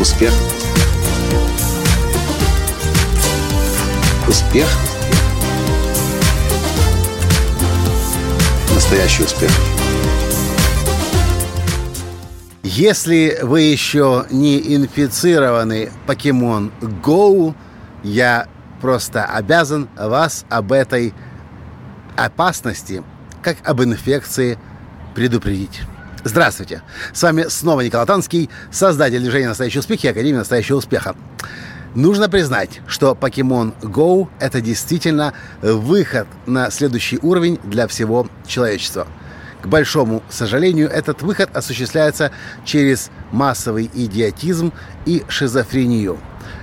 Успех. Успех. Настоящий успех. Если вы еще не инфицированы Pokemon Go, я просто обязан вас об этой опасности, как об инфекции, предупредить. Здравствуйте! С вами снова Николай Танский, создатель движения «Настоящий успех» и Академии «Настоящего успеха». Нужно признать, что Pokemon Go — это действительно выход на следующий уровень для всего человечества. К большому сожалению, этот выход осуществляется через массовый идиотизм и шизофрению.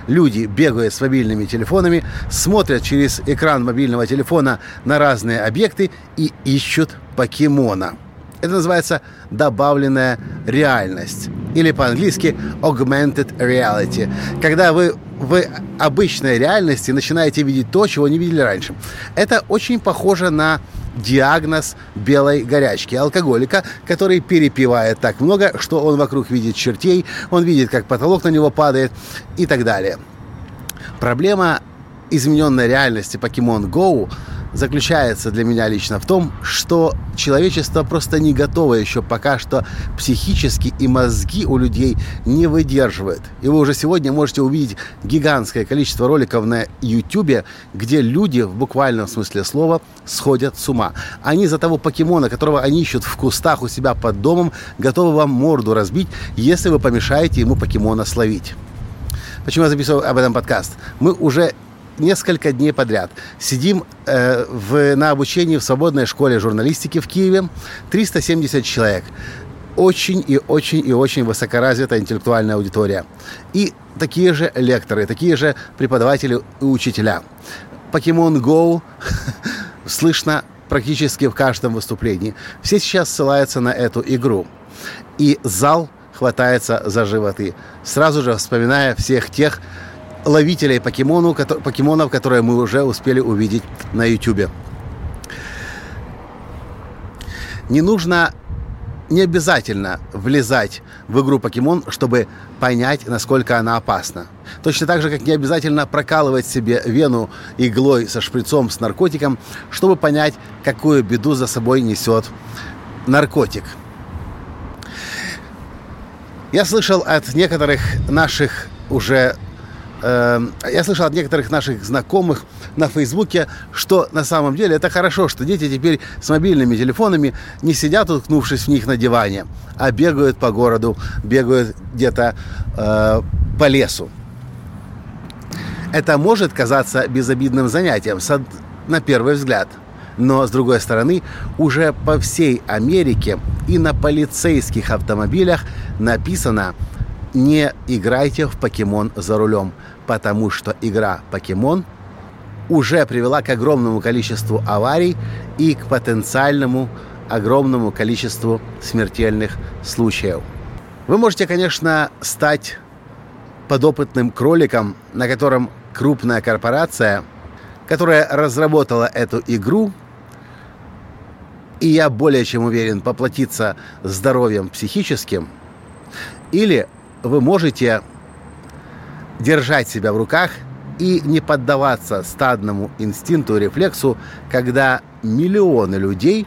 Люди бегают с мобильными телефонами, смотрят через экран мобильного телефона на разные объекты и ищут покемона – это называется добавленная реальность. Или по-английски augmented reality. Когда вы в обычной реальности начинаете видеть то, чего не видели раньше. Это очень похоже на диагноз белой горячки, алкоголика, который перепивает так много, что он вокруг видит чертей, он видит, как потолок на него падает и так далее. Проблема измененной реальности Pokemon Go заключается для меня лично в том, что человечество просто не готово еще пока что психически и мозги у людей не выдерживают. И вы уже сегодня можете увидеть гигантское количество роликов на YouTube, где люди в буквальном смысле слова сходят с ума. Они за того покемона, которого они ищут в кустах у себя под домом, готовы вам морду разбить, если вы помешаете ему покемона словить. Почему я записываю об этом подкаст? Мы уже несколько дней подряд. Сидим э, в, на обучении в свободной школе журналистики в Киеве. 370 человек. Очень и очень и очень высокоразвитая интеллектуальная аудитория. И такие же лекторы, такие же преподаватели и учителя. Покемон Go слышно практически в каждом выступлении. Все сейчас ссылаются на эту игру. И зал хватается за животы, сразу же вспоминая всех тех, ловителей покемону, покемонов, которые мы уже успели увидеть на YouTube. Не нужно, не обязательно влезать в игру покемон, чтобы понять, насколько она опасна. Точно так же, как не обязательно прокалывать себе вену иглой со шприцом с наркотиком, чтобы понять, какую беду за собой несет наркотик. Я слышал от некоторых наших уже я слышал от некоторых наших знакомых на Фейсбуке, что на самом деле это хорошо, что дети теперь с мобильными телефонами не сидят, уткнувшись в них на диване, а бегают по городу, бегают где-то э, по лесу. Это может казаться безобидным занятием на первый взгляд. Но, с другой стороны, уже по всей Америке и на полицейских автомобилях написано не играйте в покемон за рулем, потому что игра покемон уже привела к огромному количеству аварий и к потенциальному огромному количеству смертельных случаев. Вы можете, конечно, стать подопытным кроликом, на котором крупная корпорация, которая разработала эту игру, и я более чем уверен, поплатиться здоровьем психическим, или вы можете держать себя в руках и не поддаваться стадному инстинкту и рефлексу, когда миллионы людей,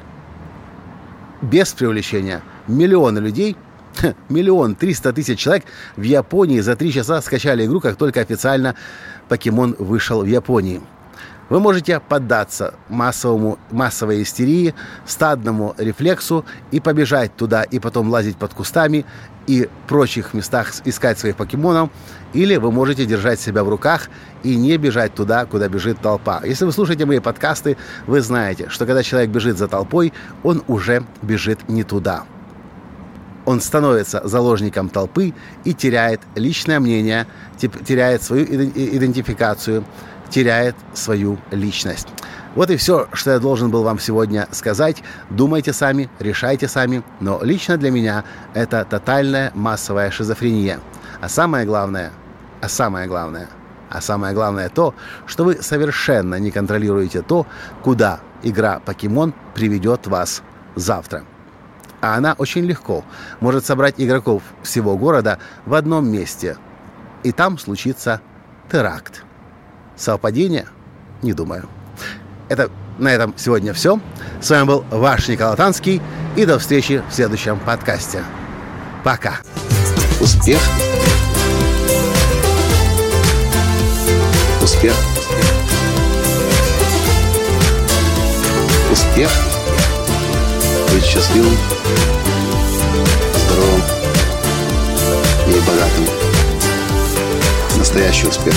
без привлечения, миллионы людей, миллион триста тысяч человек в Японии за три часа скачали игру, как только официально покемон вышел в Японии. Вы можете поддаться массовому, массовой истерии, стадному рефлексу и побежать туда, и потом лазить под кустами и прочих местах искать своих покемонов, или вы можете держать себя в руках и не бежать туда, куда бежит толпа. Если вы слушаете мои подкасты, вы знаете, что когда человек бежит за толпой, он уже бежит не туда. Он становится заложником толпы и теряет личное мнение, теряет свою идентификацию, теряет свою личность. Вот и все, что я должен был вам сегодня сказать. Думайте сами, решайте сами. Но лично для меня это тотальная массовая шизофрения. А самое главное, а самое главное, а самое главное то, что вы совершенно не контролируете то, куда игра «Покемон» приведет вас завтра. А она очень легко может собрать игроков всего города в одном месте – и там случится теракт. Совпадение? Не думаю. Это на этом сегодня все. С вами был ваш Николай Танский. И до встречи в следующем подкасте. Пока. Успех. Успех. Успех. Быть счастливым, здоровым и богатым. Настоящий успех.